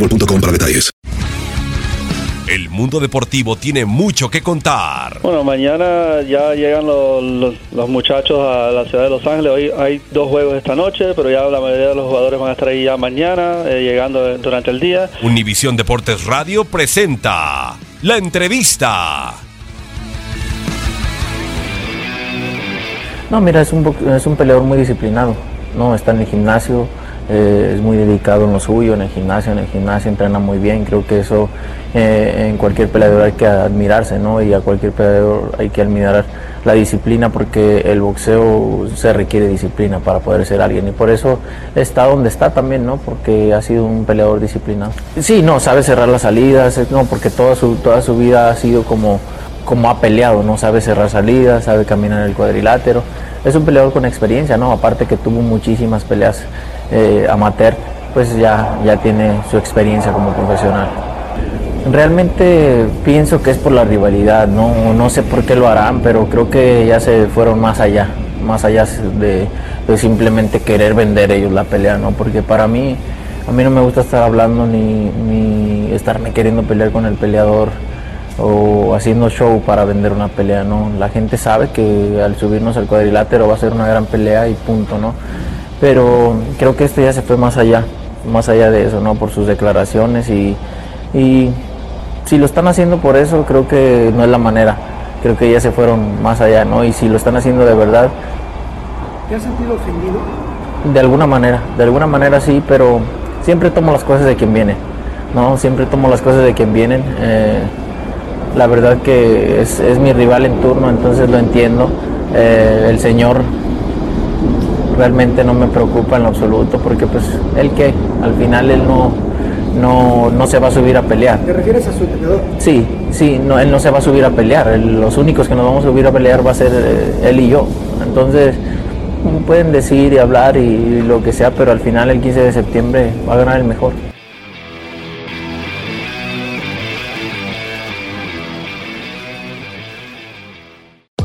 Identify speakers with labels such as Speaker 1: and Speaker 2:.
Speaker 1: boostmobile.com para detalles.
Speaker 2: El mundo deportivo tiene mucho que contar.
Speaker 3: Bueno, mañana ya llegan los, los, los muchachos a la ciudad de Los Ángeles. Hoy hay dos juegos esta noche, pero ya la mayoría de los jugadores van a estar ahí ya mañana, eh, llegando durante el día.
Speaker 2: Univisión Deportes Radio presenta la entrevista.
Speaker 4: No, mira, es un, es un peleador muy disciplinado, ¿no? Está en el gimnasio, eh, es muy dedicado en lo suyo, en el gimnasio, en el gimnasio entrena muy bien, creo que eso eh, en cualquier peleador hay que admirarse, ¿no? Y a cualquier peleador hay que admirar la disciplina porque el boxeo se requiere disciplina para poder ser alguien y por eso está donde está también, ¿no? Porque ha sido un peleador disciplinado. Sí, no, sabe cerrar las salidas, no, porque toda su, toda su vida ha sido como como ha peleado, ¿no? Sabe cerrar salidas, sabe caminar el cuadrilátero. Es un peleador con experiencia, ¿no? Aparte que tuvo muchísimas peleas eh, amateur, pues ya, ya tiene su experiencia como profesional. Realmente pienso que es por la rivalidad, ¿no? no sé por qué lo harán, pero creo que ya se fueron más allá, más allá de, de simplemente querer vender ellos la pelea, ¿no? Porque para mí, a mí no me gusta estar hablando ni, ni estarme queriendo pelear con el peleador o haciendo show para vender una pelea, ¿no? La gente sabe que al subirnos al cuadrilátero va a ser una gran pelea y punto, ¿no? Pero creo que esto ya se fue más allá, más allá de eso, ¿no? Por sus declaraciones y, y si lo están haciendo por eso, creo que no es la manera. Creo que ya se fueron más allá, ¿no? Y si lo están haciendo de verdad...
Speaker 5: ¿Te has sentido ofendido?
Speaker 4: De alguna manera, de alguna manera sí, pero siempre tomo las cosas de quien viene, ¿no? Siempre tomo las cosas de quien vienen. Eh, la verdad que es, es, mi rival en turno, entonces lo entiendo. Eh, el señor realmente no me preocupa en lo absoluto, porque pues él que al final él no, no, no se va a subir a pelear.
Speaker 5: ¿Te refieres a su entrenador?
Speaker 4: Sí, sí, no, él no se va a subir a pelear. Él, los únicos que nos vamos a subir a pelear va a ser eh, él y yo. Entonces pueden decir y hablar y lo que sea, pero al final el 15 de septiembre va a ganar el mejor.